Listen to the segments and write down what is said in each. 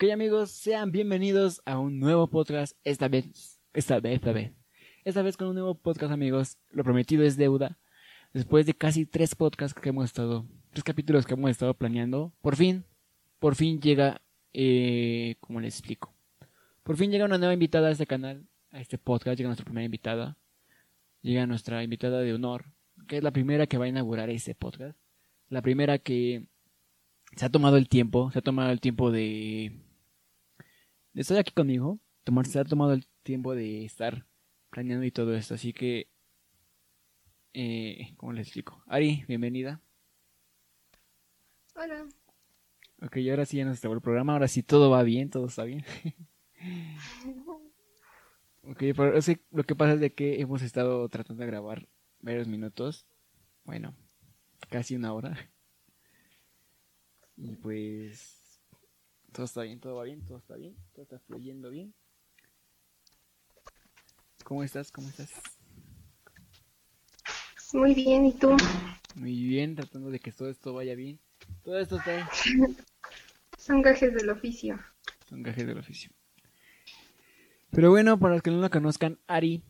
Ok amigos, sean bienvenidos a un nuevo podcast, esta vez, esta vez, esta vez. Esta vez con un nuevo podcast amigos, lo prometido es deuda. Después de casi tres podcasts que hemos estado, tres capítulos que hemos estado planeando, por fin, por fin llega, eh, ¿cómo les explico? Por fin llega una nueva invitada a este canal, a este podcast, llega nuestra primera invitada. Llega nuestra invitada de honor, que es la primera que va a inaugurar este podcast. La primera que se ha tomado el tiempo, se ha tomado el tiempo de, de estar aquí conmigo, tomar, se ha tomado el tiempo de estar planeando y todo esto, así que, eh, ¿cómo les explico? Ari, bienvenida. Hola. Ok, ahora sí ya nos acabó el programa, ahora sí todo va bien, todo está bien. ok, pero es que lo que pasa es de que hemos estado tratando de grabar varios minutos, bueno, casi una hora. Y pues todo está bien, todo va bien, todo está bien, todo está fluyendo bien. ¿Cómo estás? ¿Cómo estás? Muy bien, ¿y tú? Muy bien, tratando de que todo esto vaya bien. Todo esto está Son gajes del oficio. Son gajes del oficio. Pero bueno, para los que no la conozcan, Ari,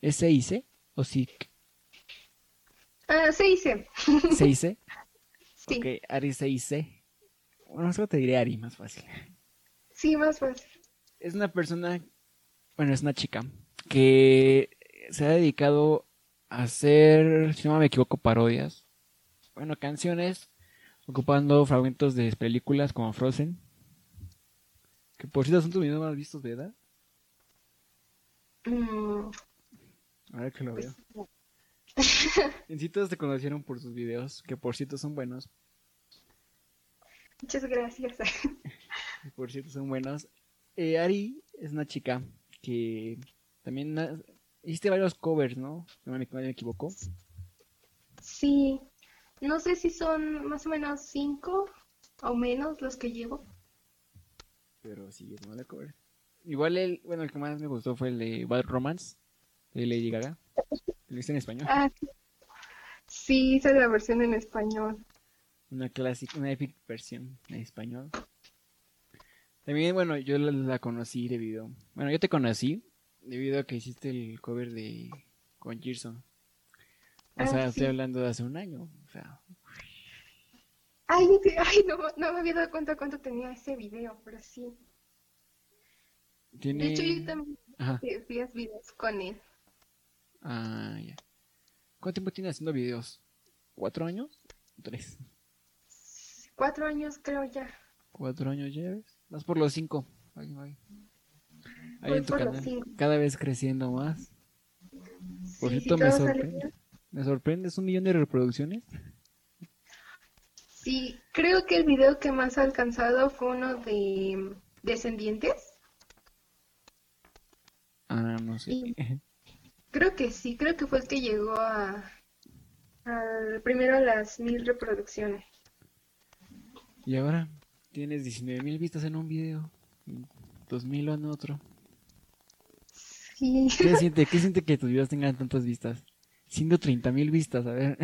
¿es CIC o SIC? Ah, se dice. ¿CIC? Sí. Ok, Ari CIC. Bueno, solo te diré Ari, más fácil. Sí, más fácil. Es una persona, bueno, es una chica que se ha dedicado a hacer, si no me equivoco, parodias. Bueno, canciones, ocupando fragmentos de películas como Frozen. Que por cierto son tus videos más vistos, ¿verdad? Mm, Ahora que lo pues, veo. En sí todos te conocieron por sus videos, que por cierto son buenos. Muchas gracias. por cierto son buenos. Eh, Ari es una chica que también ha- hiciste varios covers, ¿no? No me, equivoco. Sí, no sé si son más o menos cinco o menos los que llevo. Pero sí, es de cover. Igual el, bueno, el que más me gustó fue el de Bad Romance, de Lady Gaga. Lo hice en español. Ah, sí. Es la versión en español. Una clásica, una epic versión en español. También, bueno, yo la, la conocí debido. Bueno, yo te conocí debido a que hiciste el cover de con Gerson. O Ah, sea, estoy hablando de hace un año. O sea, Ay, ay, no, no me había dado cuenta cuánto tenía ese video, pero sí. tiene. De hecho, yo también hacía videos con él. Ah, ya. ¿Cuánto tiempo tiene haciendo videos? ¿Cuatro años? ¿Tres? Cuatro años creo ya. ¿Cuatro años lleves? Vas por los cinco. Ahí Voy en tu por los canal. cinco. Cada vez creciendo más. Por Sí, cierto, si me sorprende. Me sorprende, es un millón de reproducciones. Sí, creo que el video que más ha alcanzado fue uno de Descendientes. Ah, no sé. Y- Creo que sí, creo que fue el que llegó a, al primero a las mil reproducciones. Y ahora tienes 19 mil vistas en un video. 2000 en otro. Sí, ¿Qué siente? ¿Qué siente que tus videos tengan tantas vistas? Siendo 30 mil vistas, a ver.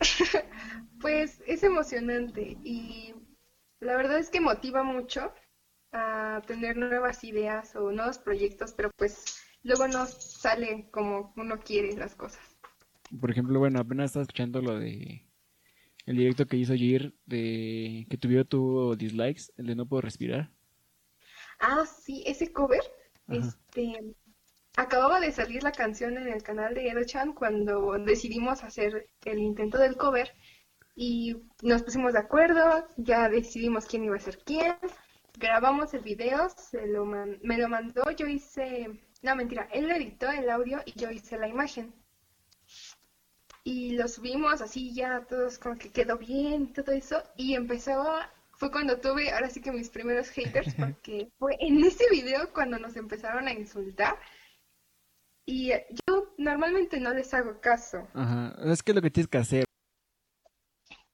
pues es emocionante y la verdad es que motiva mucho a tener nuevas ideas o nuevos proyectos, pero pues luego no sale como uno quiere las cosas. Por ejemplo, bueno, apenas estaba escuchando lo de el directo que hizo Jir de que tu video tuvo dislikes, el de no puedo respirar. Ah, sí, ese cover, Ajá. este, acababa de salir la canción en el canal de Edo-chan cuando decidimos hacer el intento del cover y nos pusimos de acuerdo, ya decidimos quién iba a ser quién, grabamos el video, se lo man- me lo mandó, yo hice, no mentira, él lo editó el audio y yo hice la imagen. Y lo subimos así ya todos como que quedó bien y todo eso y empezó a- fue cuando tuve ahora sí que mis primeros haters porque fue en ese video cuando nos empezaron a insultar y yo normalmente no les hago caso. Ajá, es que es lo que tienes que hacer.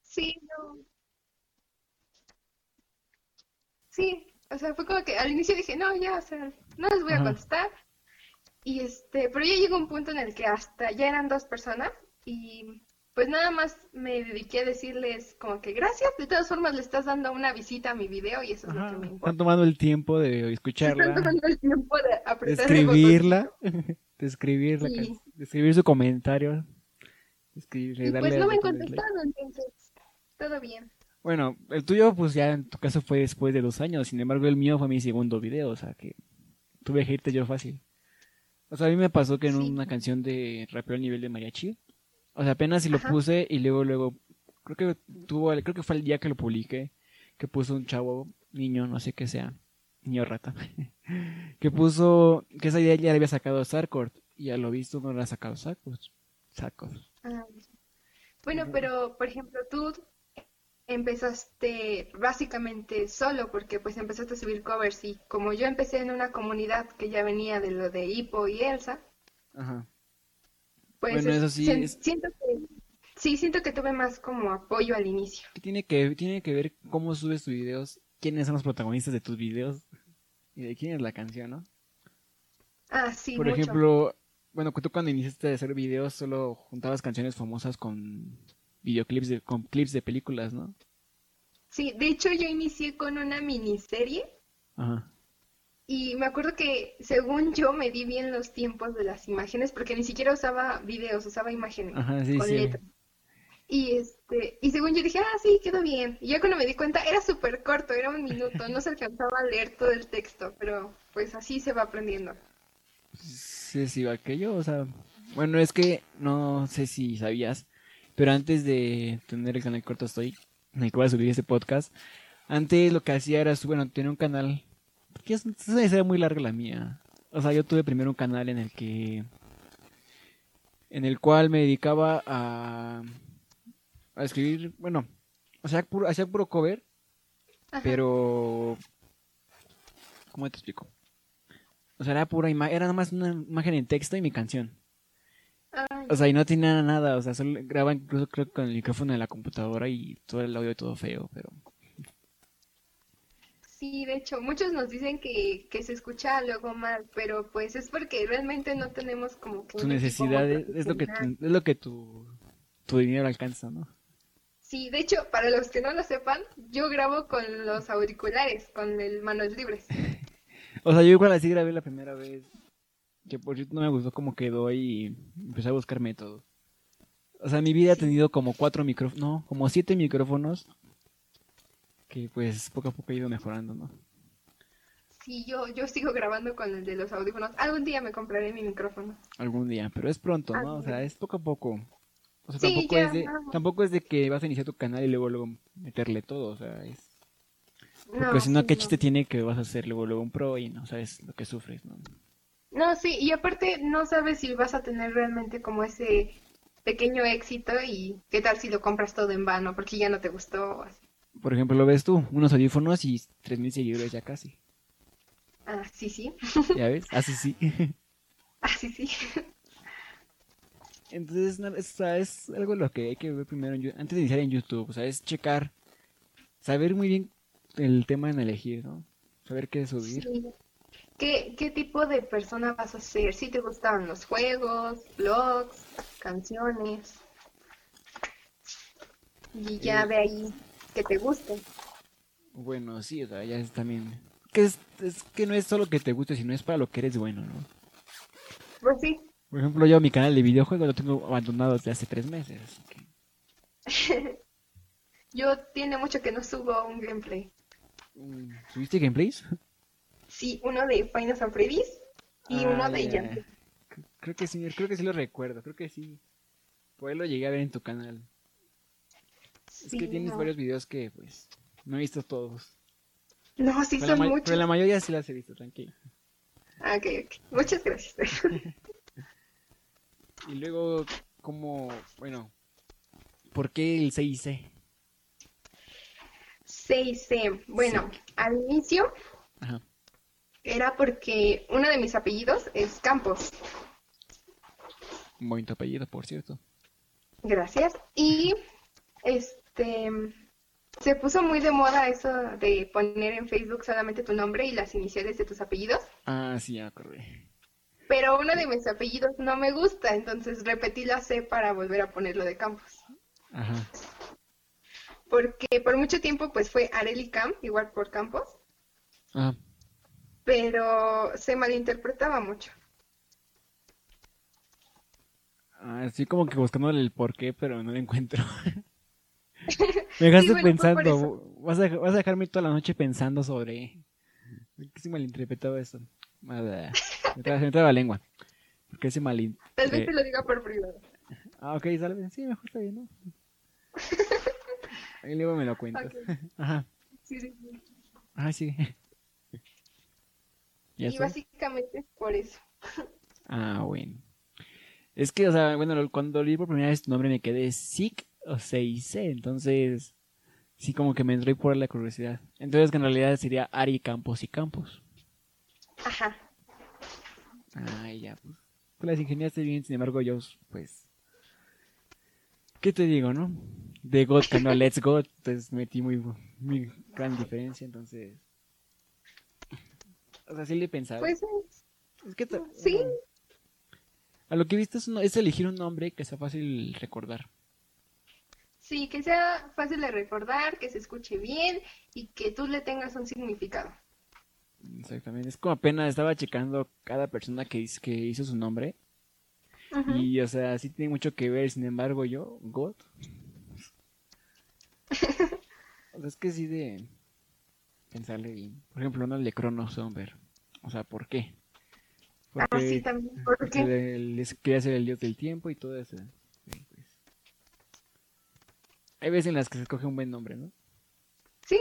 Sí, no. Sí, o sea, fue como que al inicio dije, no, ya, o sea, no les voy a contestar. Y este, pero ya llegó un punto en el que hasta ya eran dos personas y pues nada más me dediqué a decirles como que gracias, de todas formas le estás dando una visita a mi video y eso es lo Ajá, que me Están importa. tomando el tiempo de Están escucharla, tomando el tiempo de apretar escribirla, de escribir la Sí. de escribir su comentario, escribir, Y darle pues no me contestado, entonces todo bien. Bueno, el tuyo, pues ya en tu caso fue después de dos años. Sin embargo, el mío fue mi segundo video, o sea que tuve que irte yo fácil. O sea, a mí me pasó que en Sí. una canción de rapeo al nivel de mariachi, o sea, apenas si lo Ajá. puse y luego, luego, creo que tuvo, creo que fue el día que lo publiqué, que puso un chavo, niño, no sé qué sea, niño rata, que puso que esa idea ya le había sacado Sarkort y a lo visto no le ha sacado. Sarkort. Ah, Bueno, pero por ejemplo, tú empezaste básicamente solo porque pues empezaste a subir covers y como yo empecé en una comunidad que ya venía de lo de Hippo y Elsa, Ajá. Pues Bueno, es- eso sí es- siento que sí siento que tuve más como apoyo al inicio. tiene que tiene que ver cómo subes tus videos, quiénes son los protagonistas de tus videos y de quién es la canción, ¿no? Ah, sí, Por mucho. ejemplo, bueno, tú cuando iniciaste a hacer videos solo juntabas canciones famosas con videoclips de con clips de películas, ¿no? Sí, de hecho yo inicié con una miniserie Ajá. Y me acuerdo que según yo me di bien los tiempos de las imágenes porque ni siquiera usaba videos, usaba imágenes Ajá, sí, con sí. letras. Y este, y según yo dije, ah, sí, quedó bien. Y ya cuando me di cuenta, era súper corto, era un minuto, no se alcanzaba a leer todo el texto, pero pues así se va aprendiendo. Sí, sí, aquello, o sea, bueno, es que no sé si sabías, pero antes de tener el canal Corto Estoy, en el que voy a subir este podcast, antes lo que hacía era, bueno, tenía un canal, porque es, una historia muy larga la mía, o sea, yo tuve primero un canal en el que, en el cual me dedicaba a, a escribir, bueno, o sea, puro, hacía puro cover, Ajá. pero, ¿cómo te explico? O sea, era pura imagen, era nada más una imagen en texto y mi canción. Ay, O sea, y no tenía nada, o sea, solo grababa incluso creo que con el micrófono de la computadora y todo el audio todo feo, pero sí, de hecho, muchos nos dicen que, que se escucha luego mal, pero pues es porque realmente no tenemos como que tu necesidad es, es lo que tu, es lo que tu, tu dinero alcanza, ¿no? Sí, de hecho, para los que no lo sepan, yo grabo con los auriculares, con el manos libres. O sea, yo igual así grabé la primera vez, que por cierto no me gustó cómo quedó y empecé a buscar métodos. O sea, mi vida ha tenido como cuatro micrófonos, no, como siete micrófonos, que pues poco a poco he ido mejorando, ¿no? Sí, yo, yo sigo grabando con el de los audífonos. Algún día me compraré mi micrófono. algún día, pero es pronto, ¿no? O sea, es poco a poco. O sea, Sí, tampoco ya, es de, tampoco es de que vas a iniciar tu canal y luego luego meterle todo, o sea, es porque No, si no sí, qué no. chiste tiene que vas a hacer luego luego un pro y no sabes lo que sufres, ¿no? No, sí, y aparte no sabes si vas a tener realmente como ese pequeño éxito y qué tal si lo compras todo en vano porque ya no te gustó o así. Por ejemplo, lo ves tú, unos audífonos y 3000 seguidores ya casi. Ah, sí, sí. ¿Ya ves? Así sí. Ah, sí. Entonces, es, algo lo que hay que ver primero antes de iniciar en YouTube, o sea, es checar, saber muy bien el tema en elegir, ¿no? Saber qué subir. Sí. ¿Qué, qué tipo de persona vas a ser? Si te gustan los juegos, blogs, canciones. Y ya Eh, de ahí que te guste. Bueno, sí, o sea, ya es también... Que es, es que no es solo que te guste, sino es para lo que eres bueno, ¿no? Pues sí. Por ejemplo, yo mi canal de videojuegos lo tengo abandonado desde hace tres meses, así que... Yo tiene mucho que no subo un gameplay. Mm, ¿Subiste gameplays? Sí, uno de Final Fantasy Freddy's y uno Ah, de ya. Yankee. C- Creo que sí, creo que sí lo recuerdo, creo que sí. Ahí lo llegué a ver en tu canal. Es Sí, que tienes no. varios videos que, pues, no he visto todos. No, sí Pero son muchos. pero la mayoría sí las he visto, tranquilo. Ah, ok, ok. Muchas gracias. Y luego, como, bueno, ¿por qué el 6C? 6C. Bueno, al inicio Ajá. era porque uno de mis apellidos es Campos. Un bonito apellido, por cierto. Gracias. Y este se puso muy de moda eso de poner en Facebook solamente tu nombre y las iniciales de tus apellidos. Ah, sí, ya acordé. Pero uno de mis apellidos no me gusta, entonces repetí la C para volver a ponerlo de Campos. Ajá. Porque por mucho tiempo pues fue Areli Camp, igual por Campos, Ajá. pero se malinterpretaba mucho. Así como que buscándole el porqué, pero no lo encuentro. Me dejaste Sí, bueno, pensando. Vas a, vas a dejarme toda la noche pensando sobre. ¿Qué se malinterpretaba eso? Nada. Me traba, me traba la lengua. ¿Por qué se malin... Tal vez eh, te lo diga por privado. Ah, ok, sale bien. Sí, mejor está bien, ¿no? Ahí luego me lo cuentas. Ajá. Sí, sí, sí. Ah, sí. ¿Y básicamente es por eso. Ah, bueno. Es que, o sea, bueno, cuando leí por primera vez tu nombre me quedé SIC o CIC, entonces sí como que me entró por la curiosidad. Entonces que en realidad sería Ari Campos y Campos. Ajá. Ay, ya, pues. Las ingeniaste bien, sin embargo yo, pues... ¿Qué te digo, no? De God, que no, Let's Go, pues metí muy, muy gran diferencia, entonces... O sea, sí le he pensado. Pues es que... sí. A lo que he visto es, un- es elegir un nombre que sea fácil recordar. Sí, que sea fácil de recordar, que se escuche bien y que tú le tengas un significado. Exactamente. Es como apenas estaba checando cada persona que, hizo- que hizo su nombre. Y, o sea, sí tiene mucho que ver. Sin embargo, yo, God. o sea, es que sí de pensarle bien. Por ejemplo, uno de Cronosomber. O sea, ¿por qué? Ah, Porque, sí, también. ¿Por porque qué? le- les quería ser el dios del tiempo y todo eso. Hay veces en las que se escoge un buen nombre, ¿no? Sí,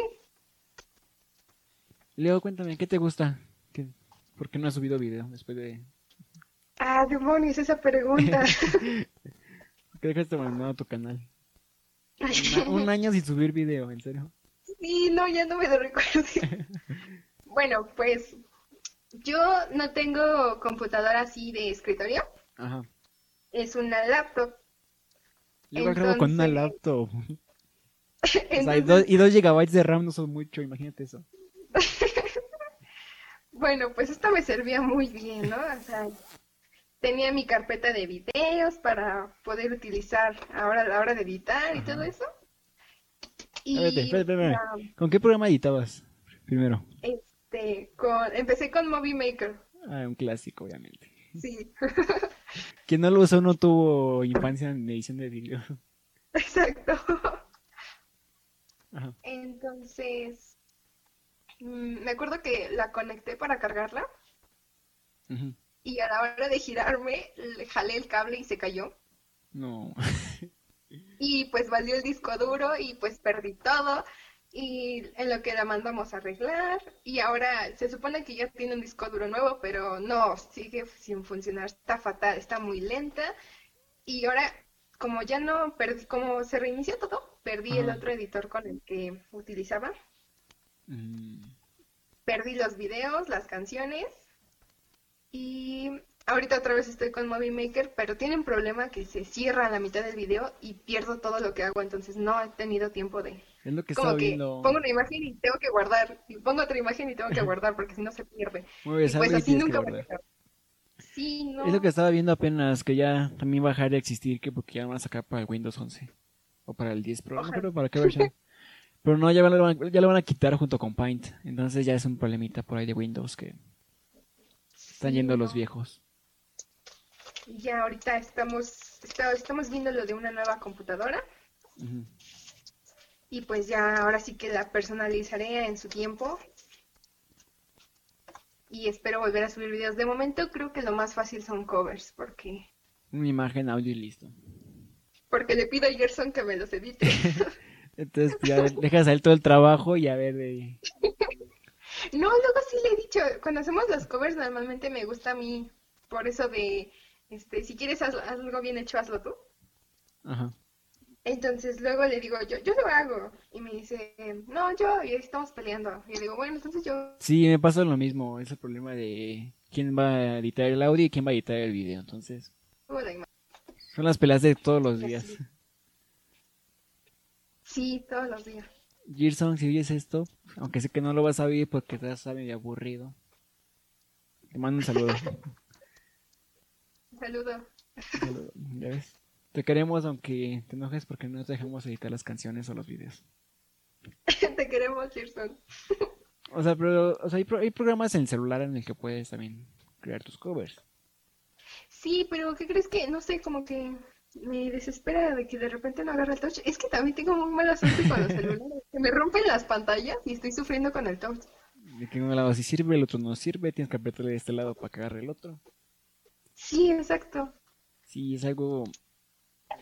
Leo, cuéntame, ¿qué te gusta? ¿Qué- ¿Por qué no has subido video después de Ah, demonios, esa pregunta. ¿Por qué dejaste abandonado tu canal? Una- un año sin subir video, en serio. Sí, no, ya no me lo recuerdo. Bueno, pues yo no tengo computadora así de escritorio, Ajá. es una laptop. Yo igual grabo con una Entonces- laptop. O sea, y Entonces, dos, y dos gigabytes de RAM no son mucho, imagínate eso. bueno, pues esto me servía muy bien, ¿no? O sea, tenía mi carpeta de videos para poder utilizar ahora a la hora de editar y todo eso. Espérate, espérate, espérate. ah, ¿Con qué programa editabas? Primero. este, con, empecé con Movie Maker, Ah, un clásico, obviamente. sí, Quien no lo usó no tuvo infancia en edición de video. exacto. Ajá. Entonces, mm, me acuerdo que la conecté para cargarla y a la hora de girarme le jalé el cable y se cayó. No. Y pues valió el disco duro y pues perdí todo. Y en lo que la mandamos a arreglar. Y ahora se supone que ya tiene un disco duro nuevo, pero no, sigue sin funcionar. Está fatal, está muy lenta. Y ahora, como ya no perdí, como se reinició todo, perdí el otro editor con el que utilizaba. Mm, Perdí los videos, las canciones. Y ahorita otra vez estoy con Movie Maker, pero tiene un problema que se cierra a la mitad del video y pierdo todo lo que hago, entonces no he tenido tiempo de... Es lo que Como estaba que viendo. pongo una imagen y tengo que guardar, y pongo otra imagen y tengo que guardar porque si no se pierde. Mueves Y pues así nunca me. Sí, no. Es lo que estaba viendo apenas, que ya también va a dejar de existir, que porque ya lo van a sacar para el Windows 11. O para el 10 Pro, no creo para qué versión. Pero no, ya, van, ya lo van a quitar junto con Paint. Entonces ya es un problemita por ahí de Windows que están Sí, yendo los viejos. Ya ahorita estamos, está- estamos viendo lo de una nueva computadora Ujú. Y pues ya ahora sí que la personalizaré en su tiempo. Y espero volver a subir videos. De momento creo que lo más fácil son covers, porque, Una imagen, audio y listo. porque le pido a Gerson que me los edite. Entonces ya dejas a él todo el trabajo y a ver de... No, luego sí le he dicho, cuando hacemos los covers normalmente me gusta a mí, por eso de, este, si quieres haz- algo bien hecho, hazlo tú. Ajá. Entonces luego le digo, yo, yo lo hago. Y me dice, no, yo, y estamos peleando. Y le digo, bueno, entonces yo, Sí, me pasa lo mismo. Es el problema de quién va a editar el audio y quién va a editar el video. Entonces, son las peleas de todos los días. Sí, todos los días. Gerson, si oyes esto, aunque sé que no lo vas a oír porque te estás medio aburrido, te mando un saludo. saludo. Saludo, ¿Ya ves? Te queremos aunque te enojes porque no te dejamos editar las canciones o los videos. Te queremos, Gerson. O sea, pero o sea, hay, pro- hay programas en el celular en el que puedes también crear tus covers. Sí, pero ¿qué crees que? No sé, como que me desespera de que de repente no agarre el touch. Es que también tengo muy mala suerte con los celulares. Que me rompen las pantallas y estoy sufriendo con el touch. De que un lado sí sirve, el otro no sirve, tienes que apretarle de este lado para que agarre el otro. Sí, exacto. Sí, es algo...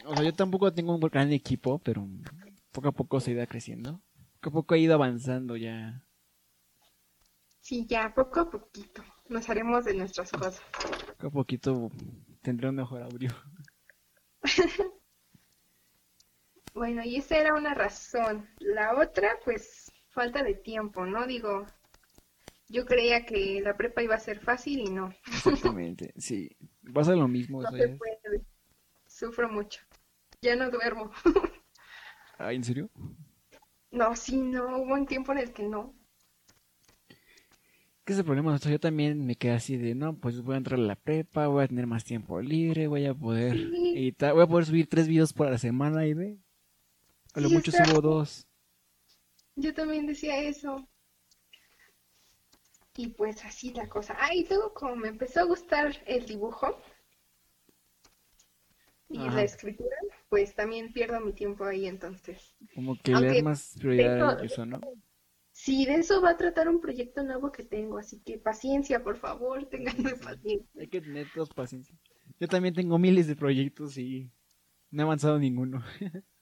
O sea, yo tampoco tengo un gran equipo, pero poco a poco se ha ido creciendo. Poco a poco ha ido avanzando ya. Sí, ya, poco a poquito. Nos haremos de nuestras cosas. Poco a poquito tendré un mejor audio. Bueno, y esa era una razón. La otra, pues, falta de tiempo, ¿no? Digo, yo creía que la prepa iba a ser fácil y no. Exactamente, sí. Pasa lo mismo, No se ¿sabes? puede. Sufro mucho. Ya no duermo. Ay, ¿en serio? No, sí, no. Hubo un tiempo en el que no. ¿Qué es el problema? O sea, yo también me quedé así de, no, pues voy a entrar a la prepa, voy a tener más tiempo libre, voy a poder Sí. editar, voy a poder subir tres videos por la semana y ve. A lo Sí, mucho está- subo dos. Yo también decía eso. Y pues así la cosa. Ah, y luego como me empezó a gustar el dibujo y Ajá. la escritura, pues también pierdo mi tiempo ahí entonces. Como que le Aunque das más prioridad a eso, ¿no? Sí, de eso va a tratar un proyecto nuevo que tengo, así que paciencia, por favor, tenganme paciencia. Hay que tener todos paciencia. Yo también tengo miles de proyectos y no he avanzado ninguno.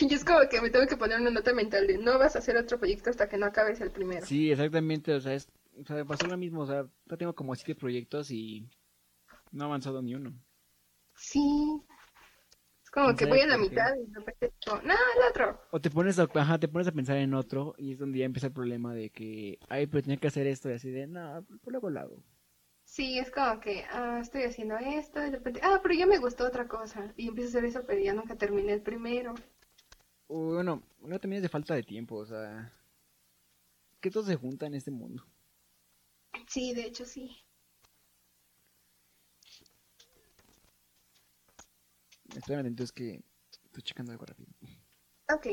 Y es como que me tengo que poner una nota mental de no vas a hacer otro proyecto hasta que no acabes el primero. Sí, exactamente, o sea, es, o sea, pasó lo mismo, o sea, yo tengo como siete proyectos y no he avanzado ni uno. Sí. Como ¿Quién que voy a la por qué? mitad y de repente digo, no, el otro. O te pones a, ajá, te pones a pensar en otro y es donde ya empieza el problema de que, ay, pero tenía que hacer esto y así de, no, pues luego lo hago. Sí, es como que, ah, estoy haciendo esto, y de repente, ah, pero ya me gustó otra cosa. Y empiezo a hacer eso, pero ya nunca terminé el primero. O bueno, luego también es de falta de tiempo, o sea, que todo se junta en este mundo. Sí, de hecho sí. Espérame, entonces que estoy checando algo rápido. Ok.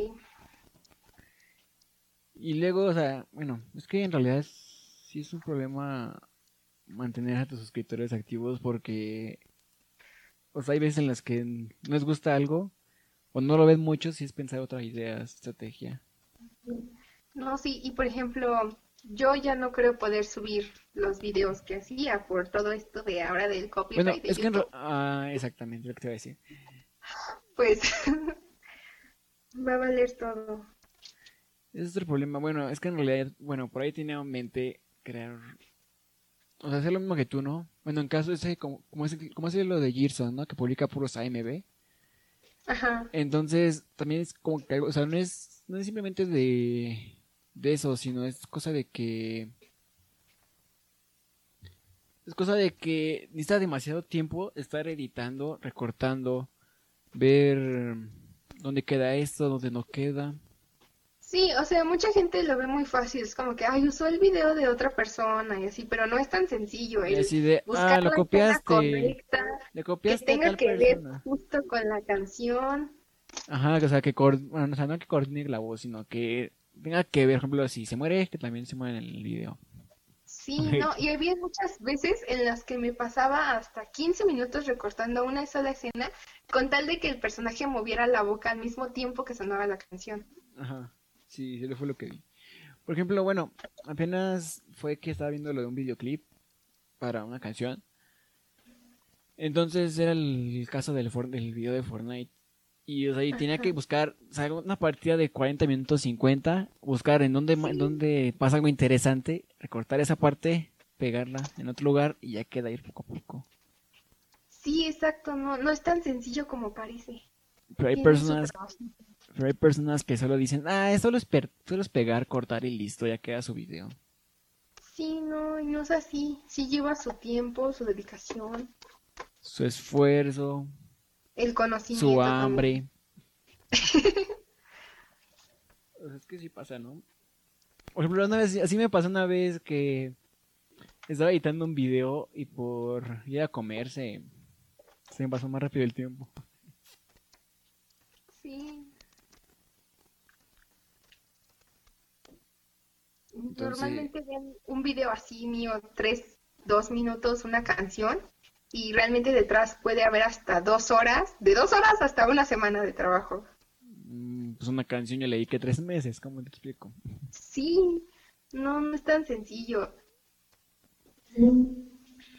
Y luego, o sea, bueno, es que en realidad es- sí es un problema mantener a tus suscriptores activos porque, o sea, hay veces en las que no les gusta algo o no lo ven mucho si es pensar otra idea, estrategia. No, sí, y por ejemplo, yo ya no creo poder subir los videos que hacía por todo esto de ahora del Bueno, copyright de es que en ah, exactamente lo que te iba a decir. Pues va a valer todo. Ese es el problema. Bueno, es que en realidad, bueno, por ahí tenía en mente crear, o sea, hacer lo mismo que tú, ¿no? Bueno, en caso ese, como, como es, como es lo de Gerson, ¿no? Que publica puros AMB. Ajá. Entonces, también es como que algo, o sea, no es, no es simplemente de, de eso, sino es cosa de que, es cosa de que necesita demasiado tiempo estar editando, recortando, ver dónde queda esto, dónde no queda. Sí, o sea, mucha gente lo ve muy fácil, es como que, ay, usó el video de otra persona y así, pero no es tan sencillo Y el así de, buscar ah, lo copiaste, correcta, le que a tenga tal que ver justo con la canción. Ajá, o sea, que bueno, o sea, no que coordine la voz, sino que tenga que ver, por ejemplo, si se muere, que también se muere en el video. Sí, no, y había muchas veces en las que me pasaba hasta 15 minutos recortando una sola escena con tal de que el personaje moviera la boca al mismo tiempo que sonaba la canción. Ajá, sí, eso fue lo que vi. Por ejemplo, bueno, apenas fue que estaba viendo lo de un videoclip para una canción. Entonces era el caso del, video de Fortnite. Y o sea, y tenía que buscar, o sea, una partida de 40 minutos 50, buscar en dónde, ma- en dónde pasa algo interesante, recortar esa parte, pegarla en otro lugar y ya queda ir poco a poco. Sí, exacto, no, no es tan sencillo como parece. Pero hay personas, pero hay personas que solo dicen, ah, solo es, per- solo es pegar, cortar y listo, ya queda su video. Sí, no, y no es así. Sí lleva su tiempo, su dedicación, Su esfuerzo, el conocimiento. su hambre. O sea, es que sí pasa, ¿no? Por ejemplo, una vez, así me pasó una vez que estaba editando un video y por ir a comer se, Se me pasó más rápido el tiempo. Sí. Entonces- Normalmente ven un video así mío, tres, dos minutos, una canción, y realmente detrás puede haber hasta dos horas, de dos horas hasta una semana de trabajo. Mm, Pues una canción yo leí que tres meses, ¿cómo te explico? Sí, no, no es tan sencillo.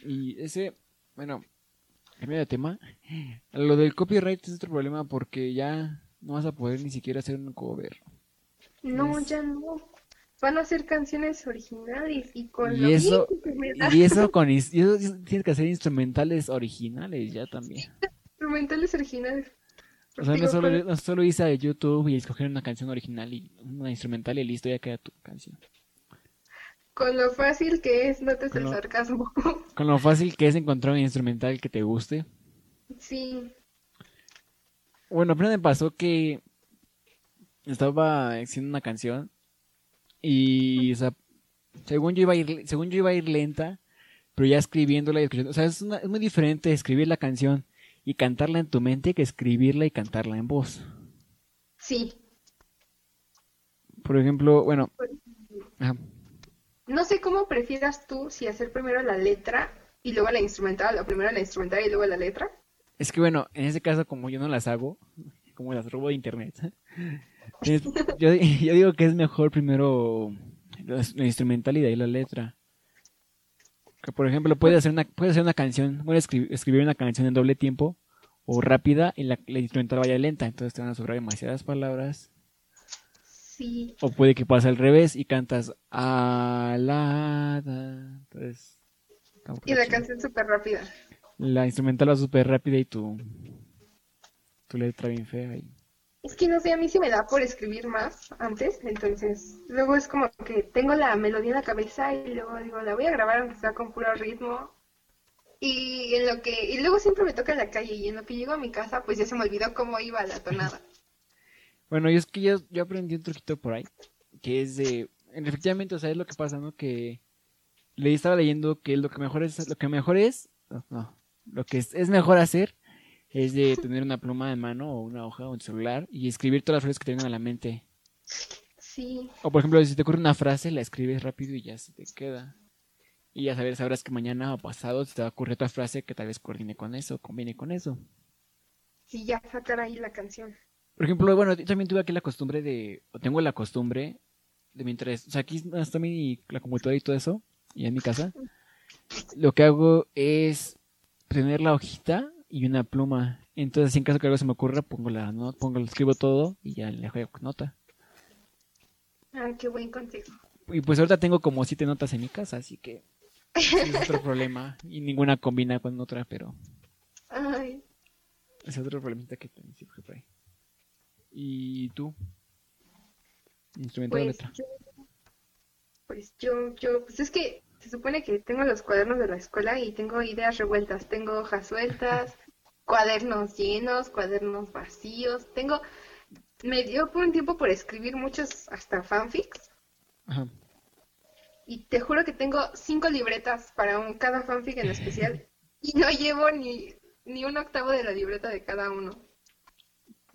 Y ese, bueno, cambio de tema. Lo del copyright es otro problema porque ya no vas a poder ni siquiera hacer un cover. No, Es- ya no. Van a hacer canciones originales y con Y lo eso, que me da y eso con y eso tienes que hacer instrumentales originales ya también. instrumentales originales. O sea, no solo, no solo irse a YouTube y escoger una canción original y una instrumental y listo, ya queda tu canción. Con lo fácil que es, notes Con el lo- sarcasmo. Con lo fácil que es encontrar un instrumental que te guste. Sí, Bueno, primero me pasó que estaba haciendo una canción y, o sea, según yo iba a ir, según yo iba a ir lenta, pero ya escribiéndola y escuchando, o sea, es, una- es muy diferente escribir la canción y cantarla en tu mente que escribirla y cantarla en voz. sí. Por ejemplo, bueno, ajá. No sé cómo prefieras tú si hacer primero la letra y luego la instrumental, o primero la instrumental y luego la letra. es que bueno, en ese caso como yo no las hago, como las robo de internet, es- yo, yo digo que es mejor primero la, la instrumental y de ahí la letra. Que por ejemplo puedes hacer una, puedes hacer una canción, puedes escri- escribir una canción en doble tiempo o rápida y la, la instrumental vaya lenta, entonces te van a sobrar demasiadas palabras. Sí, O puede que pase al revés y cantas alada. Entonces, y la canción súper rápida. La instrumental va súper rápida y tu, tu letra bien fea. Y... Es que no sé, a mí sí me da por escribir más antes, entonces luego es como que tengo la melodía en la cabeza y luego digo, la voy a grabar aunque sea con puro ritmo. Y en lo que y luego siempre me toca en la calle y en lo que llego a mi casa, pues ya se me olvidó cómo iba la tonada. Bueno, y es que yo, yo aprendí un truquito por ahí, que es de, efectivamente, o sea, es lo que pasa, ¿no? Que le estaba leyendo que lo que mejor es, lo que mejor es, no, no, lo que es, es mejor hacer es de tener una pluma de mano o una hoja o un celular y escribir todas las frases que te vengan a la mente. Sí, O por ejemplo, si te ocurre una frase, la escribes rápido y ya se te queda. Y ya saber, sabrás que mañana o pasado se te va a ocurrir otra frase que tal vez coordine con eso, combine con eso. sí, ya sacar ahí la canción. Por ejemplo, bueno, yo también tuve aquí la costumbre de, o tengo la costumbre de mientras, o sea, aquí está mi, la computadora y todo eso, y en mi casa, lo que hago es tener la hojita y una pluma. Entonces, si en caso que algo se me ocurra, pongo la nota, pongo, escribo todo y ya le juego nota. Ah, qué buen consejo. Y pues ahorita tengo como siete notas en mi casa, así que es otro problema. Y ninguna combina con otra, pero Ay, es otro problemita que también surge por ahí. ¿Y tú? Instrumento de pues letra. yo, pues yo, yo, pues es que se supone que tengo los cuadernos de la escuela y tengo ideas revueltas, tengo hojas sueltas, cuadernos llenos, cuadernos vacíos, tengo, me dio por un tiempo por escribir muchos hasta fanfics Ajá. y te juro que tengo cinco libretas para un, cada fanfic en especial y no llevo ni, ni un octavo de la libreta de cada uno.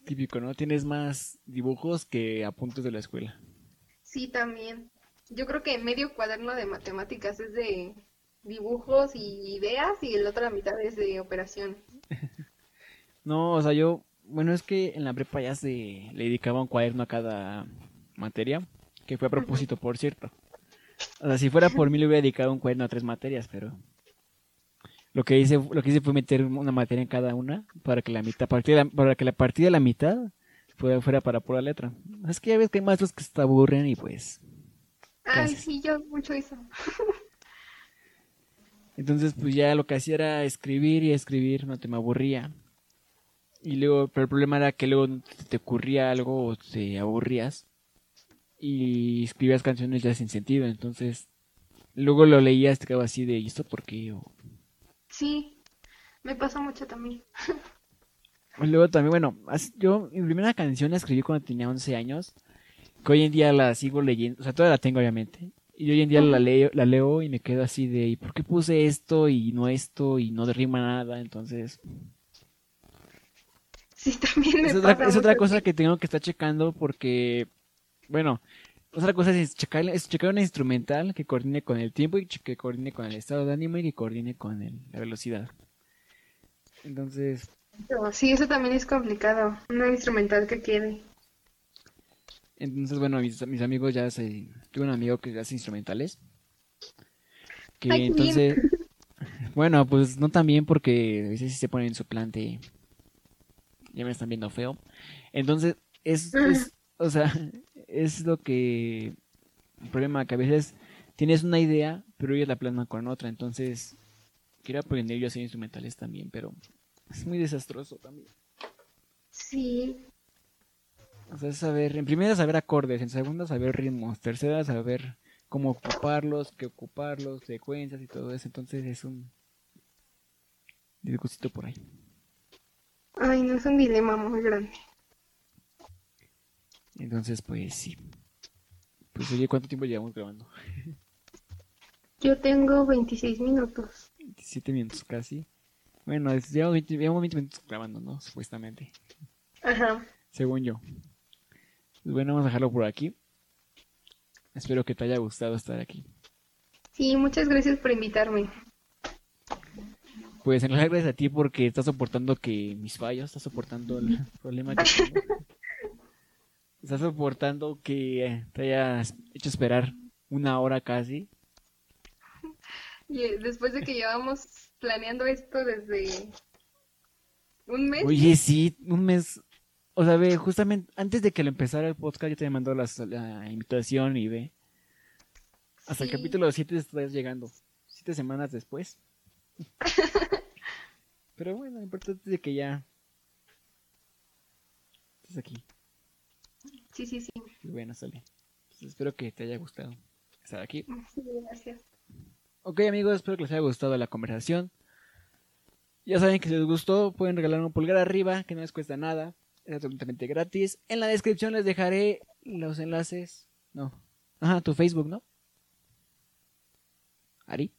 Típico, ¿no? Tienes más dibujos que apuntes de la escuela. Sí, también. Yo creo que medio cuaderno de matemáticas es de dibujos y ideas y el otro la mitad es de operación. No, o sea, yo, bueno, es que en la prepa ya se le dedicaba un cuaderno a cada materia, que fue a propósito, por cierto. O sea, si fuera por mí le hubiera dedicado un cuaderno a tres materias, pero lo que hice, lo que hice fue meter una materia en cada una para que la mitad, para que la, para que la partida de la mitad fuera, fuera para pura letra. Es que ya ves que hay maestros que se aburren y pues Ay, sí, yo mucho eso. Entonces, pues ya lo que hacía era escribir y escribir, no te me aburría. Y luego, pero el problema era que luego te, ocurría algo o te aburrías y escribías canciones ya sin sentido. Entonces, luego lo leías, te quedaba así de, ¿y esto por qué? O, Sí, me pasa mucho también. luego también, bueno, yo mi primera canción la escribí cuando tenía 11 años, que hoy en día la sigo leyendo, o sea, todavía la tengo obviamente. Y hoy en día la leo, la leo y me quedo así de, ¿y por qué puse esto y no esto y no rima nada? Entonces, Sí, también me Es otra, pasa es otra cosa que- tengo que estar checando porque, bueno, otra cosa es checar, es checar una instrumental que coordine con el tiempo y que coordine con el estado de ánimo y que coordine con el- la velocidad. Entonces, Sí, eso también es complicado. Una instrumental que quede. Entonces bueno, mis, mis amigos ya se... Tuve un amigo que hace instrumentales. Que Ay, qué bien. entonces... Bueno, pues no tan bien porque a veces se ponen en su plan de... Ya me están viendo feo. Entonces, es, es- o sea, es lo que... El problema que a veces tienes una idea, pero ellos la plasman con otra. Entonces, quiero aprender yo a hacer instrumentales también, pero es muy desastroso también. Sí, O sea, saber, en primera saber acordes, en segunda saber ritmos, tercera saber cómo ocuparlos, qué ocuparlos, secuencias y todo eso. Entonces es un disgustito por ahí. ay, no es un dilema muy grande. Entonces, pues sí. Pues oye, ¿cuánto tiempo llevamos grabando? Yo tengo 26 minutos. 27 minutos casi. Bueno, es- llevamos 20, llevamos 20 minutos grabando, ¿no? Supuestamente, Ajá. según yo. Bueno, vamos a dejarlo por aquí. Espero que te haya gustado estar aquí. Sí, muchas gracias por invitarme. Pues en realidad gracias a ti porque estás soportando que mis fallos, estás soportando el problema que tengo. Estás soportando que te hayas hecho esperar una hora casi. Y eh, después de que llevamos planeando esto desde un mes. Oye, sí, un mes. O sea, ve, justamente antes de que lo empezara el podcast, yo te mandó las- la invitación y ve. Hasta el capítulo 7 estás llegando. Siete semanas después. Pero bueno, lo importante es que ya. Estás aquí. Sí, sí, sí. Y bueno, sale. Pues espero que te haya gustado estar aquí. Sí, gracias. Ok, amigos, espero que les haya gustado la conversación. Ya saben que si les gustó, pueden regalar un pulgar arriba, que no les cuesta nada. Es absolutamente gratis. En la descripción les dejaré los enlaces. No. Ajá, tu Facebook, ¿no? Ari.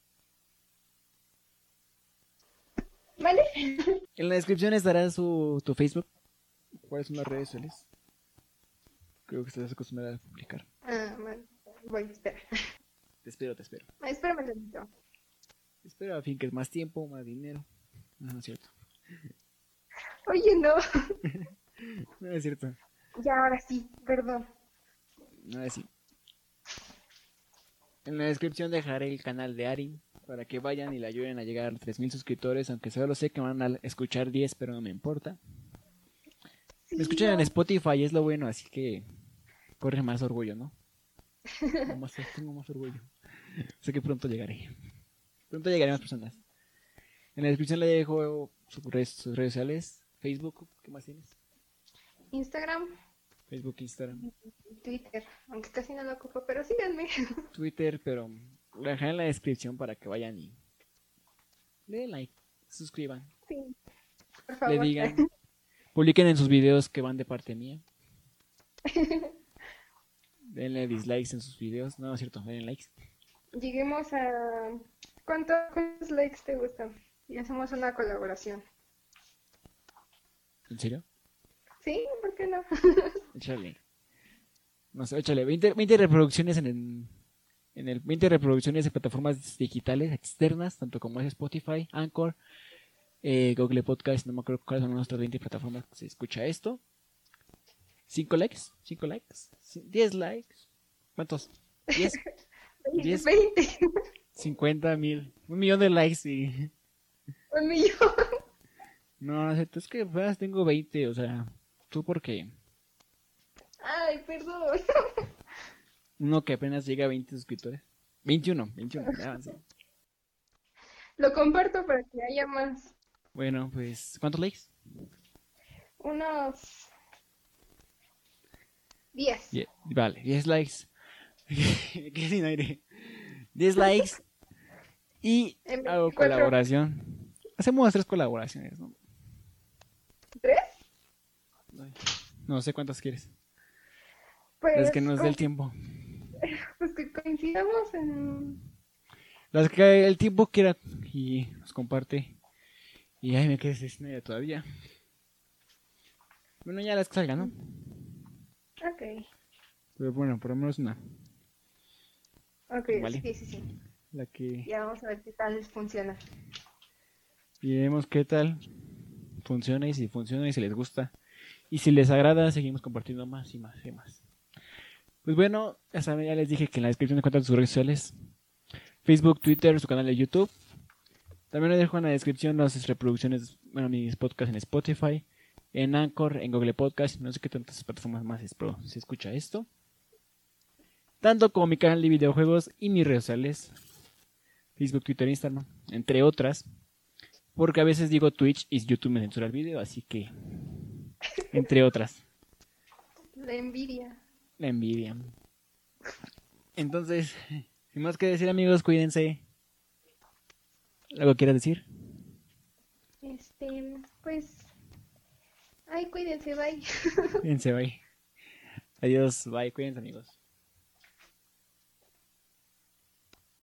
¿Vale? En la descripción estará su, tu Facebook. ¿Cuáles son las redes sociales? Creo que estás acostumbrada a publicar. Ah, vale. Voy, espera. Te espero, te espero. Ah, Espérame un. Te espero a fin que es más tiempo, más dinero. No, no es cierto. Oye, no. No es cierto. Ya, ahora sí, perdón. No es así. En la descripción dejaré el canal de Ari para que vayan y le ayuden a llegar a los 3000 suscriptores, aunque solo sé que van a escuchar 10, pero no me importa. Me escuchan en Spotify, es lo bueno, así que corre más orgullo, ¿no? Tengo más, tengo más orgullo. Sé que pronto llegaré. Pronto llegaré más personas. En la descripción le dejo sus redes, sus redes sociales, Facebook, ¿qué más tienes? Instagram, Facebook, Instagram, Twitter, aunque casi no lo ocupo, pero síganme. Twitter, pero lo dejaré en la descripción para que vayan y le den like, suscriban, Sí, por favor. le digan, publiquen en sus videos que van de parte mía. Denle dislikes en sus videos, no, no es cierto, denle likes. Lleguemos a... ¿Cuánto- ¿Cuántos likes te gustan? Y hacemos una colaboración. ¿En serio? Sí, ¿por qué no? Échale. No sé, échale. 20, 20 reproducciones en el, en el 20 reproducciones de plataformas digitales externas, tanto como es Spotify, Anchor, eh, Google Podcast, no me acuerdo cuáles son las otras 20 plataformas que se escucha esto. 5 likes, 5 likes, 10 likes. ¿Cuántos? 10, Diez. 20, 50 mil, un millón de likes y... un millón. No, es que apenas tengo 20, o sea, tú porque Ay, perdón. uno que apenas llega a 20 suscriptores. 21, 21, ya avancé. Lo comparto para que haya más. Bueno, pues, ¿cuántos likes? Unos 10. Die- vale, 10 likes. ¿Qué sin aire? 10 likes. Y hago 24. colaboración. Hacemos tres colaboraciones, ¿no? No sé cuántas quieres. Pues, Es que nos dé co- el tiempo. pues que coincidamos en... Las que el tiempo quiera y nos comparte. Y ay, me quedé sin aire todavía. Bueno, ya las que salgan, ¿no? Ok. Pero bueno, por lo menos una. Ok, Vale. sí, sí, sí. La que... Ya vamos a ver qué tal funciona. Y veremos qué tal funciona y si funciona y si les gusta. Y si les agrada, seguimos compartiendo más y más y más. Pues bueno, ya les dije que en la descripción encuentran sus redes sociales. Facebook, Twitter, su canal de YouTube. También les dejo en la descripción las reproducciones, bueno, mis podcasts en Spotify, en Anchor, en Google Podcast, no sé qué tantas plataformas más es, se escucha esto. Tanto como mi canal de videojuegos y mis redes sociales. Facebook, Twitter, Instagram, entre otras. Porque a veces digo Twitch y YouTube me censura el video, así que. Entre otras. La envidia. La envidia. Entonces, sin más que decir, amigos, cuídense. ¿Algo quieras decir? Este, pues. Ay, cuídense, bye. Cuídense, bye. Adiós, bye, cuídense, amigos.